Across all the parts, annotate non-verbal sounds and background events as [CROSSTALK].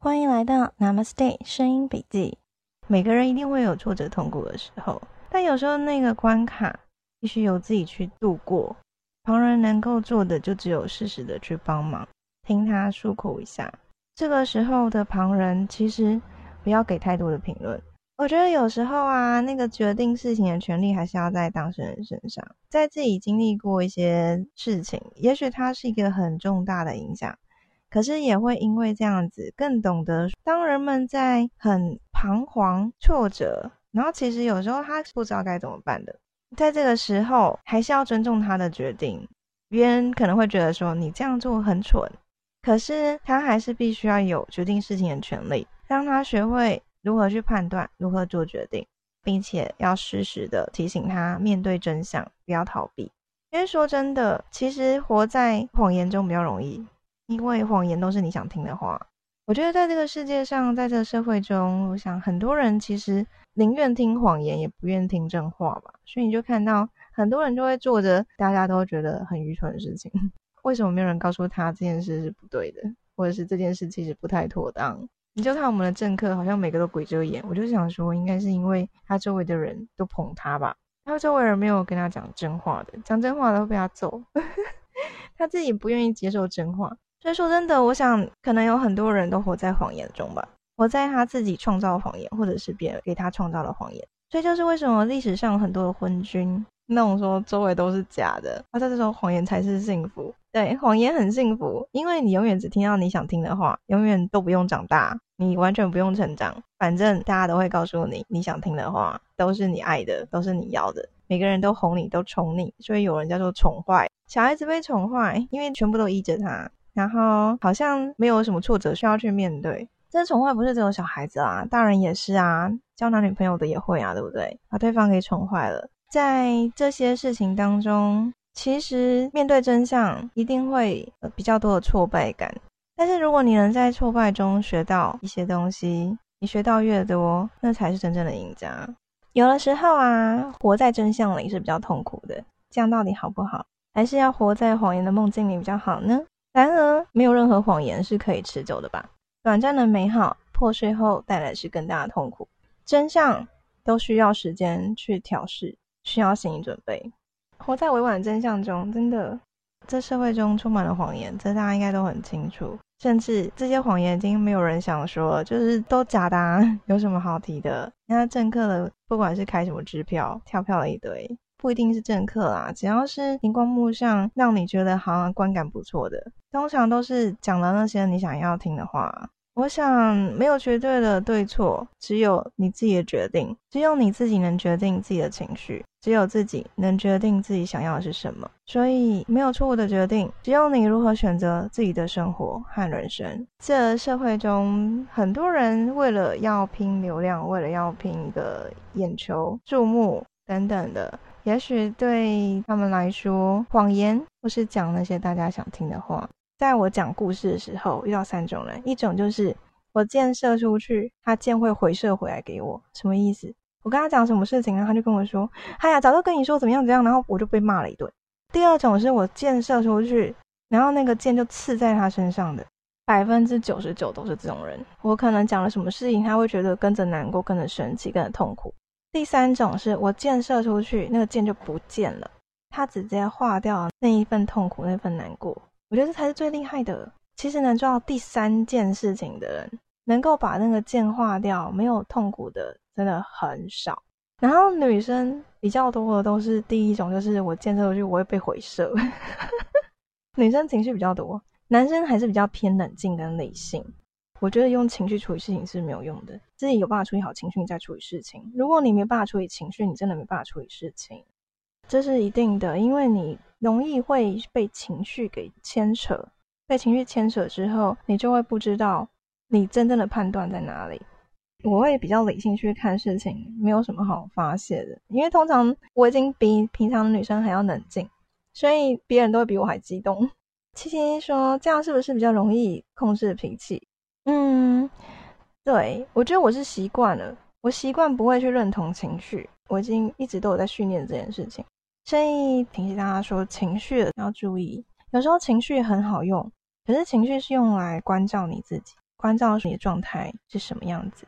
欢迎来到 Namaste 声音笔记。每个人一定会有挫折、痛苦的时候，但有时候那个关卡必须由自己去度过。旁人能够做的就只有适时的去帮忙，听他诉苦一下。这个时候的旁人其实不要给太多的评论。我觉得有时候啊，那个决定事情的权利还是要在当事人身上。在自己经历过一些事情，也许它是一个很重大的影响。可是也会因为这样子，更懂得当人们在很彷徨、挫折，然后其实有时候他不知道该怎么办的，在这个时候还是要尊重他的决定。别人可能会觉得说你这样做很蠢，可是他还是必须要有决定事情的权利，让他学会如何去判断、如何做决定，并且要适时的提醒他面对真相，不要逃避。因为说真的，其实活在谎言中比较容易。因为谎言都是你想听的话，我觉得在这个世界上，在这个社会中，我想很多人其实宁愿听谎言，也不愿听真话吧。所以你就看到很多人就会做着大家都觉得很愚蠢的事情。[LAUGHS] 为什么没有人告诉他这件事是不对的，或者是这件事其实不太妥当？你就看我们的政客，好像每个都鬼遮眼。我就想说，应该是因为他周围的人都捧他吧，他周围人没有跟他讲真话的，讲真话的会被他揍，[LAUGHS] 他自己不愿意接受真话。所以说真的，我想可能有很多人都活在谎言中吧，活在他自己创造谎言，或者是别人给他创造的谎言。所以就是为什么历史上很多的昏君那种说周围都是假的，他在这种谎言才是幸福。对，谎言很幸福，因为你永远只听到你想听的话，永远都不用长大，你完全不用成长，反正大家都会告诉你你想听的话，都是你爱的，都是你要的。每个人都哄你，都宠你，所以有人叫做宠坏小孩子被宠坏，因为全部都依着他。然后好像没有什么挫折需要去面对，这宠坏不是只有小孩子啊，大人也是啊，交男女朋友的也会啊，对不对？把对方给宠坏了，在这些事情当中，其实面对真相一定会比较多的挫败感。但是如果你能在挫败中学到一些东西，你学到越多，那才是真正的赢家。有的时候啊，活在真相里是比较痛苦的，这样到底好不好？还是要活在谎言的梦境里比较好呢？然而，没有任何谎言是可以持久的吧？短暂的美好破碎后带来是更大的痛苦。真相都需要时间去调试，需要心理准备。活在委婉真相中，真的，这社会中充满了谎言，这大家应该都很清楚。甚至这些谎言已经没有人想说，就是都假的，啊 [LAUGHS] 有什么好提的？那政客的，不管是开什么支票、跳票了一堆。不一定是政客啦，只要是荧光幕上让你觉得好像观感不错的，通常都是讲了那些你想要听的话。我想没有绝对的对错，只有你自己的决定，只有你自己能决定自己的情绪，只有自己能决定自己想要的是什么。所以没有错误的决定，只有你如何选择自己的生活和人生。这社会中很多人为了要拼流量，为了要拼一个眼球注目等等的。也许对他们来说，谎言或是讲那些大家想听的话。在我讲故事的时候，遇到三种人：一种就是我箭射出去，他箭会回射回来给我，什么意思？我跟他讲什么事情呢？他就跟我说：“哎呀，早就跟你说怎么样怎样。”然后我就被骂了一顿。第二种是我箭射出去，然后那个箭就刺在他身上的，百分之九十九都是这种人。我可能讲了什么事情，他会觉得跟着难过，跟着生气，跟着痛苦。第三种是我箭射出去，那个箭就不见了，它直接化掉那一份痛苦，那份难过。我觉得这才是最厉害的。其实能做到第三件事情的人，能够把那个箭化掉，没有痛苦的，真的很少。然后女生比较多的都是第一种，就是我箭射出去，我会被回射。[LAUGHS] 女生情绪比较多，男生还是比较偏冷静跟理性。我觉得用情绪处理事情是没有用的，自己有办法处理好情绪，你再处理事情。如果你没办法处理情绪，你真的没办法处理事情，这是一定的，因为你容易会被情绪给牵扯，被情绪牵扯之后，你就会不知道你真正的判断在哪里。我会比较理性去看事情，没有什么好发泄的，因为通常我已经比平常的女生还要冷静，所以别人都会比我还激动。七七说这样是不是比较容易控制脾气？嗯，对，我觉得我是习惯了，我习惯不会去认同情绪，我已经一直都有在训练这件事情。所以提醒大家说，情绪要注意，有时候情绪很好用，可是情绪是用来关照你自己，关照你的状态是什么样子。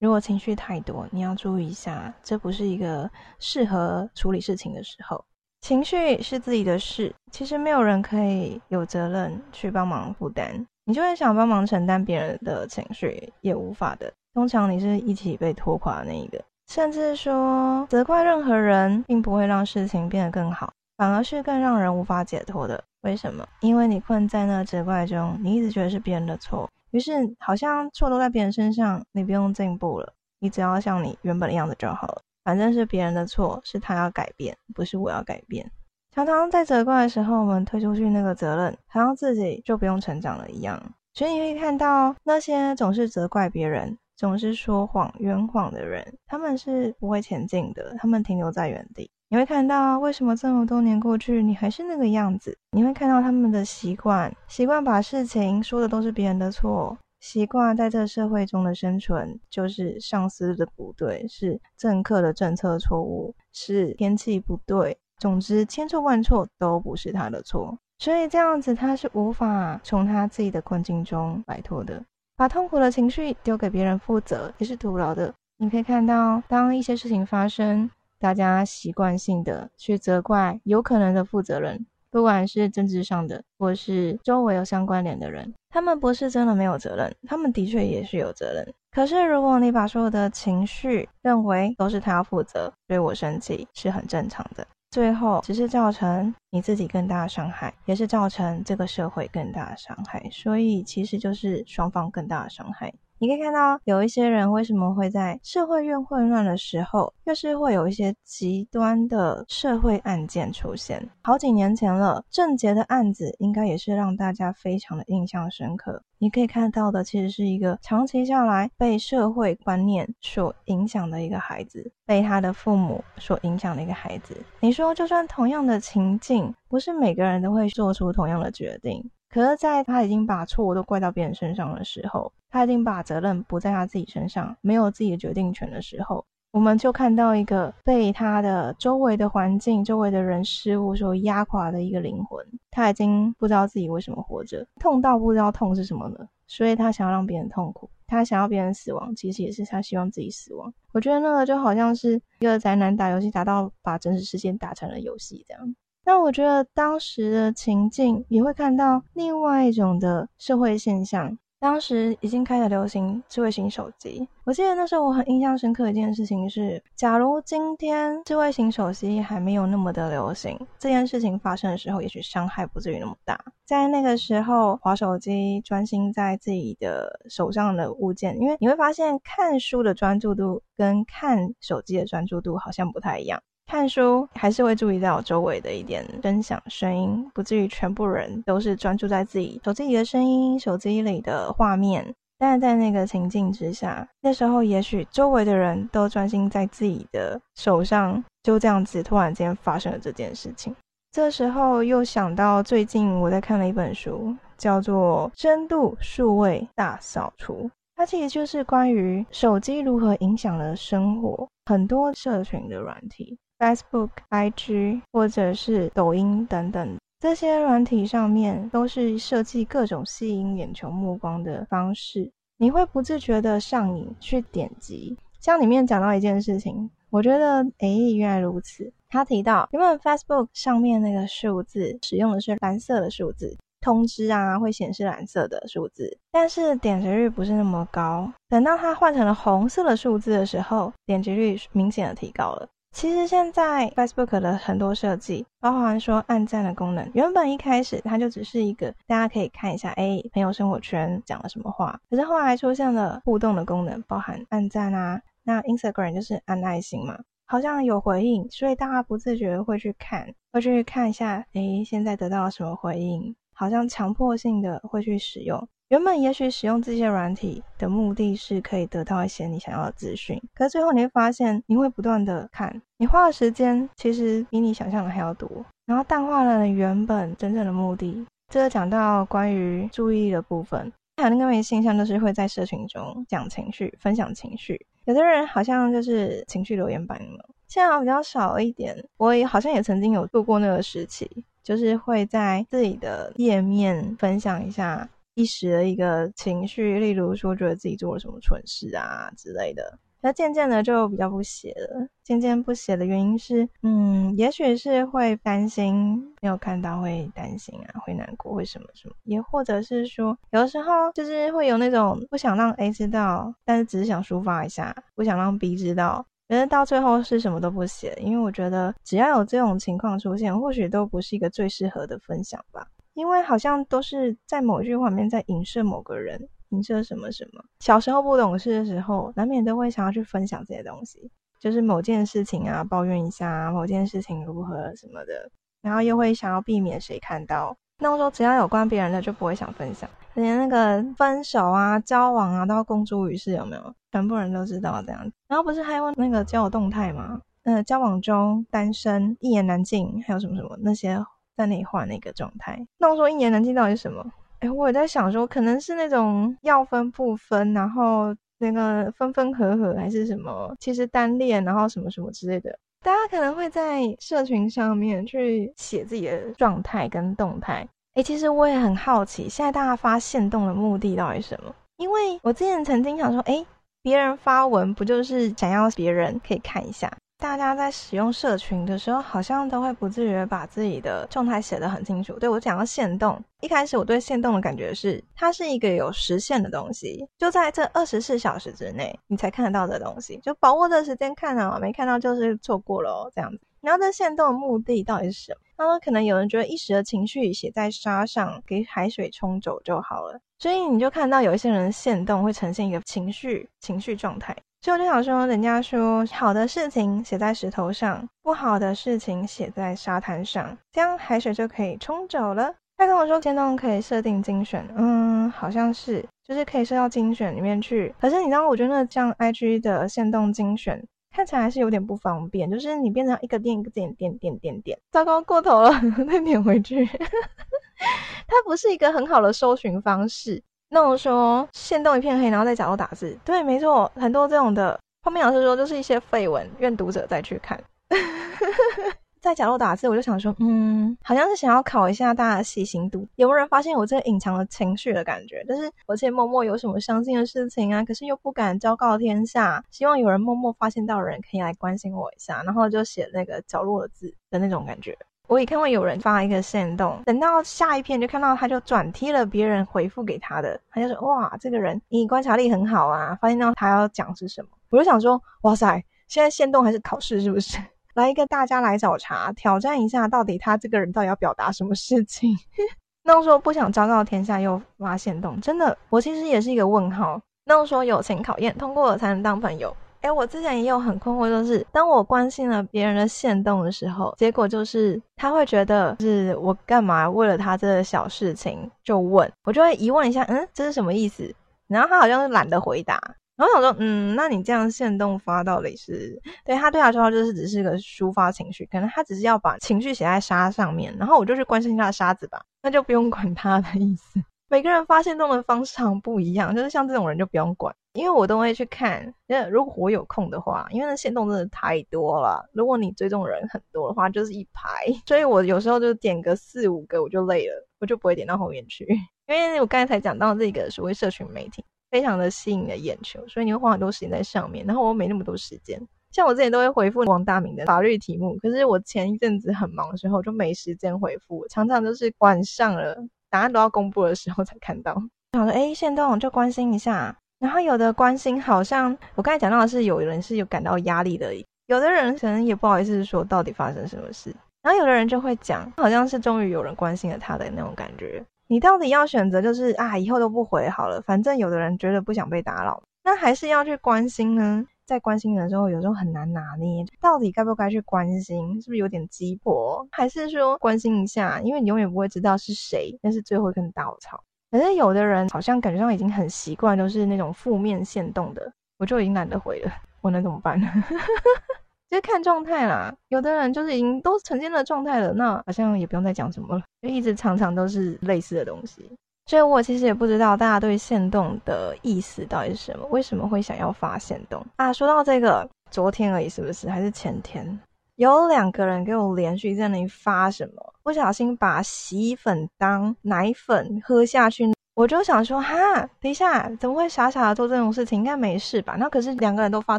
如果情绪太多，你要注意一下，这不是一个适合处理事情的时候。情绪是自己的事，其实没有人可以有责任去帮忙负担。你就会想帮忙承担别人的情绪，也无法的。通常你是一起被拖垮的那一个，甚至说责怪任何人，并不会让事情变得更好，反而是更让人无法解脱的。为什么？因为你困在那责怪中，你一直觉得是别人的错。于是，好像错都在别人身上，你不用进步了，你只要像你原本的样子就好了。反正是别人的错，是他要改变，不是我要改变。常常在责怪的时候，我们推出去那个责任，好像自己就不用成长了一样。所以你会看到那些总是责怪别人、总是说谎、圆谎的人，他们是不会前进的，他们停留在原地。你会看到为什么这么多年过去，你还是那个样子？你会看到他们的习惯，习惯把事情说的都是别人的错，习惯在这社会中的生存就是上司的不对，是政客的政策错误，是天气不对，总之千错万错都不是他的错。所以这样子他是无法从他自己的困境中摆脱的，把痛苦的情绪丢给别人负责也是徒劳的。你可以看到，当一些事情发生。大家习惯性的去责怪有可能的负责人，不管是政治上的，或是周围有相关联的人，他们不是真的没有责任，他们的确也是有责任。可是如果你把所有的情绪认为都是他要负责，对我生气是很正常的，最后只是造成你自己更大的伤害，也是造成这个社会更大的伤害，所以其实就是双方更大的伤害。你可以看到，有一些人为什么会在社会越混乱的时候，越是会有一些极端的社会案件出现。好几年前了，郑杰的案子应该也是让大家非常的印象深刻。你可以看到的，其实是一个长期下来被社会观念所影响的一个孩子，被他的父母所影响的一个孩子。你说，就算同样的情境，不是每个人都会做出同样的决定。可是，在他已经把错误都怪到别人身上的时候，他已经把责任不在他自己身上，没有自己的决定权的时候，我们就看到一个被他的周围的环境、周围的人事物所压垮的一个灵魂。他已经不知道自己为什么活着，痛到不知道痛是什么了，所以他想要让别人痛苦，他想要别人死亡，其实也是他希望自己死亡。我觉得那个就好像是一个宅男打游戏，打到把真实世界打成了游戏这样。那我觉得当时的情境也会看到另外一种的社会现象。当时已经开始流行智慧型手机，我记得那时候我很印象深刻的一件事情是，假如今天智慧型手机还没有那么的流行，这件事情发生的时候，也许伤害不至于那么大。在那个时候，滑手机，专心在自己的手上的物件，因为你会发现看书的专注度跟看手机的专注度好像不太一样。看书还是会注意到周围的一点声响声音，不至于全部人都是专注在自己手机里的声音、手机里的画面。但在那个情境之下，那时候也许周围的人都专心在自己的手上，就这样子突然间发生了这件事情。这时候又想到最近我在看了一本书，叫做《深度数位大扫除》，它其实就是关于手机如何影响了生活，很多社群的软体。Facebook、IG 或者是抖音等等这些软体上面，都是设计各种吸引眼球目光的方式，你会不自觉的上瘾去点击。像里面讲到一件事情，我觉得诶，原来如此。他提到，原本 Facebook 上面那个数字使用的是蓝色的数字，通知啊会显示蓝色的数字，但是点击率不是那么高。等到它换成了红色的数字的时候，点击率明显的提高了。其实现在 Facebook 的很多设计，包含说按赞的功能，原本一开始它就只是一个大家可以看一下，哎，朋友生活圈讲了什么话。可是后来出现了互动的功能，包含按赞啊，那 Instagram 就是按爱心嘛，好像有回应，所以大家不自觉会去看，会去看一下，哎，现在得到了什么回应，好像强迫性的会去使用。原本也许使用这些软体的目的是可以得到一些你想要的资讯，可是最后你会发现，你会不断的看，你花的时间其实比你想象的还要多，然后淡化了你原本真正的目的。这个讲到关于注意力的部分，还有另外一个现象就是会在社群中讲情绪、分享情绪，有的人好像就是情绪留言板了，现在比较少一点。我也好像也曾经有度过那个时期，就是会在自己的页面分享一下。一时的一个情绪，例如说觉得自己做了什么蠢事啊之类的。那渐渐的就比较不写了。渐渐不写的原因是，嗯，也许是会担心没有看到会担心啊，会难过，会什么什么，也或者是说，有的时候就是会有那种不想让 A 知道，但是只是想抒发一下，不想让 B 知道。觉得到最后是什么都不写，因为我觉得只要有这种情况出现，或许都不是一个最适合的分享吧。因为好像都是在某一句话里面在影射某个人，影射什么什么。小时候不懂事的时候，难免都会想要去分享这些东西，就是某件事情啊，抱怨一下某件事情如何什么的，然后又会想要避免谁看到。那我说只要有关别人的就不会想分享，连那个分手啊、交往啊都要公诸于世，有没有？全部人都知道这样。然后不是还有那个交友动态吗？呃，交往中单身、一言难尽，还有什么什么那些在那里换那个状态。那我说一言难尽到底是什么？哎，我也在想说，可能是那种要分不分，然后那个分分合合，还是什么？其实单恋，然后什么什么之类的。大家可能会在社群上面去写自己的状态跟动态。哎，其实我也很好奇，现在大家发现动的目的到底是什么？因为我之前曾经想说，哎，别人发文不就是想要别人可以看一下？大家在使用社群的时候，好像都会不自觉把自己的状态写得很清楚。对我讲到限动，一开始我对限动的感觉是，它是一个有时限的东西，就在这二十四小时之内你才看得到的东西，就把握这时间看啊，没看到就是错过了这样子。然后这限动的目的到底是什么？他说可能有人觉得一时的情绪写在沙上，给海水冲走就好了，所以你就看到有一些人限动会呈现一个情绪情绪状态。所以我就想说，人家说好的事情写在石头上，不好的事情写在沙滩上，这样海水就可以冲走了。他跟我说，限动可以设定精选，嗯，好像是，就是可以设到精选里面去。可是你知道，我觉得像 IG 的限动精选看起来还是有点不方便，就是你变成一个点一个点点点点点，糟糕过头了，再点回去，它不是一个很好的搜寻方式。那我说，线动一片黑，然后在角落打字，对，没错，很多这种的。后面老师说，就是一些废文，愿读者再去看。[LAUGHS] 在角落打字，我就想说，嗯，好像是想要考一下大家的细心度，有没有人发现我这隐藏的情绪的感觉？但是我之前默默有什么伤心的事情啊，可是又不敢昭告天下，希望有人默默发现到的人可以来关心我一下，然后就写那个角落的字的那种感觉。我也看过有人发一个线动，等到下一篇就看到他就转贴了别人回复给他的，他就说哇，这个人你观察力很好啊，发现到他要讲是什么，我就想说哇塞，现在线动还是考试是不是？[LAUGHS] 来一个大家来找茬，挑战一下到底他这个人到底要表达什么事情？[LAUGHS] 那我说不想昭告天下又发线动，真的，我其实也是一个问号。那我说友情考验通过了才能当朋友。哎，我之前也有很困惑，就是当我关心了别人的线动的时候，结果就是他会觉得是我干嘛为了他这个小事情就问，我就会疑问一下，嗯，这是什么意思？然后他好像是懒得回答，然后我说，嗯，那你这样线动发到底是对他对他说就是只是个抒发情绪，可能他只是要把情绪写在沙上面，然后我就去关心他的沙子吧，那就不用管他的意思。[LAUGHS] 每个人发现动的方式常不一样，就是像这种人就不用管。因为我都会去看，因为如果我有空的话，因为那线动真的太多了。如果你追踪人很多的话，就是一排，所以我有时候就点个四五个我就累了，我就不会点到后面去。因为我刚才才讲到这个所谓社群媒体，非常的吸引你的眼球，所以你会花很多时间在上面。然后我没那么多时间，像我之前都会回复王大明的法律题目，可是我前一阵子很忙的时候就没时间回复，常常都是晚上了，答案都要公布的时候才看到。想说，哎，线动就关心一下。然后有的关心，好像我刚才讲到的是，有人是有感到压力的，有的人可能也不好意思说到底发生什么事。然后有的人就会讲，好像是终于有人关心了他的那种感觉。你到底要选择就是啊，以后都不回好了，反正有的人觉得不想被打扰，那还是要去关心呢？在关心的时候，有时候很难拿捏，到底该不该去关心，是不是有点鸡婆？还是说关心一下，因为你永远不会知道是谁，那是最后一根稻草。可是有的人好像感觉上已经很习惯，都是那种负面限动的，我就已经懒得回了。我能怎么办？[LAUGHS] 就是看状态啦。有的人就是已经都呈现了状态了，那好像也不用再讲什么了，就一直常常都是类似的东西。所以我其实也不知道大家对限动的意思到底是什么，为什么会想要发限动啊？说到这个，昨天而已，是不是？还是前天？有两个人给我连续在那里发什么，不小心把洗衣粉当奶粉喝下去。我就想说，哈，等一下，怎么会傻傻的做这种事情？应该没事吧？那可是两个人都发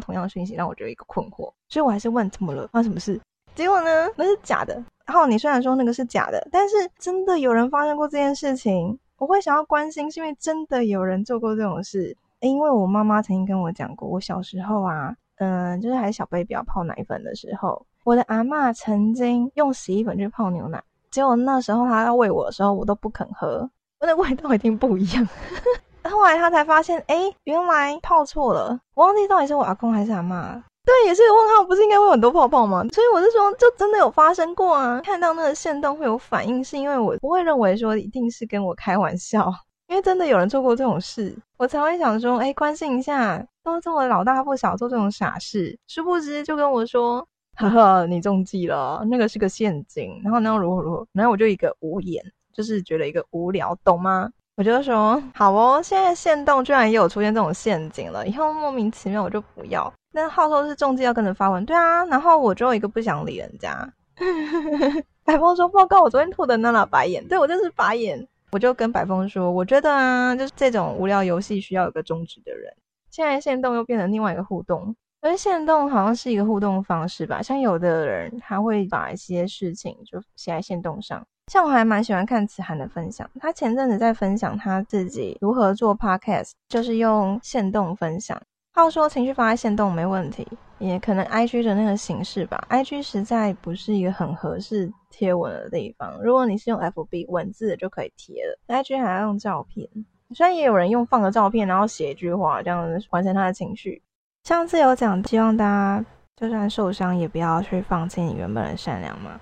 同样的讯息，让我觉得一个困惑，所以我还是问怎么了，发生什么事？结果呢，那是假的。然后你虽然说那个是假的，但是真的有人发生过这件事情，我会想要关心，是因为真的有人做过这种事。因为我妈妈曾经跟我讲过，我小时候啊，嗯，就是还小 baby 要泡奶粉的时候，我的阿妈曾经用洗衣粉去泡牛奶，结果那时候她要喂我的时候，我都不肯喝。那味道一定不一样。[LAUGHS] 后来她才发现，哎，原来泡错了。我忘记到底是我阿公还是阿妈。对，也是问号，不是应该会有很多泡泡吗？所以我是说，就真的有发生过啊。看到那个线动会有反应，是因为我不会认为说一定是跟我开玩笑，因为真的有人做过这种事，我才会想说，哎，关心一下，都这么老大不小做这种傻事，殊不知就跟我说，呵呵，你中计了，那个是个陷阱。然后呢，如何如何，然后我就一个无言。就是觉得一个无聊，懂吗？我就说好哦，现在限动居然也有出现这种陷阱了，以后莫名其妙我就不要。那号说是中计要跟着发文，对啊，然后我就一个不想理人家。[LAUGHS] 百风说报告，我昨天吐的那那白眼，对我就是白眼。我就跟百风说，我觉得啊，就是这种无聊游戏需要有个终止的人。现在限动又变成另外一个互动，而限动好像是一个互动方式吧，像有的人他会把一些事情就写在限动上。像我还蛮喜欢看子涵的分享，他前阵子在分享他自己如何做 podcast，就是用线动分享。他说情绪发在线动没问题，也可能 IG 的那个形式吧，IG 实在不是一个很合适贴文的地方。如果你是用 FB 文字就可以贴了，IG 还要用照片。虽然也有人用放个照片，然后写一句话，这样子完成他的情绪。上次有讲，希望大家就算受伤，也不要去放弃你原本的善良嘛。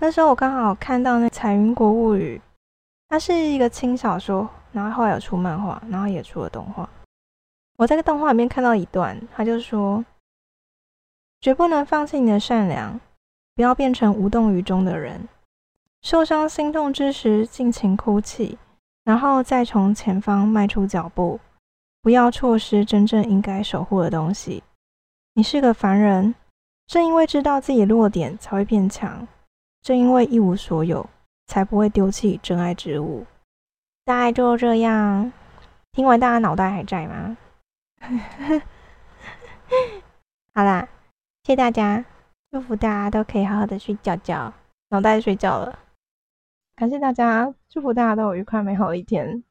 那时候我刚好看到那《彩云国物语》，它是一个轻小说，然后后来有出漫画，然后也出了动画。我在个动画里面看到一段，他就说：“绝不能放弃你的善良，不要变成无动于衷的人。受伤心痛之时，尽情哭泣，然后再从前方迈出脚步，不要错失真正应该守护的东西。你是个凡人，正因为知道自己弱点，才会变强。”正因为一无所有，才不会丢弃真爱之物。大概就这样。听完，大家脑袋还在吗？[LAUGHS] 好啦，谢谢大家，祝福大家都可以好好的睡觉觉，脑袋睡觉了。感谢大家，祝福大家都有愉快美好的一天。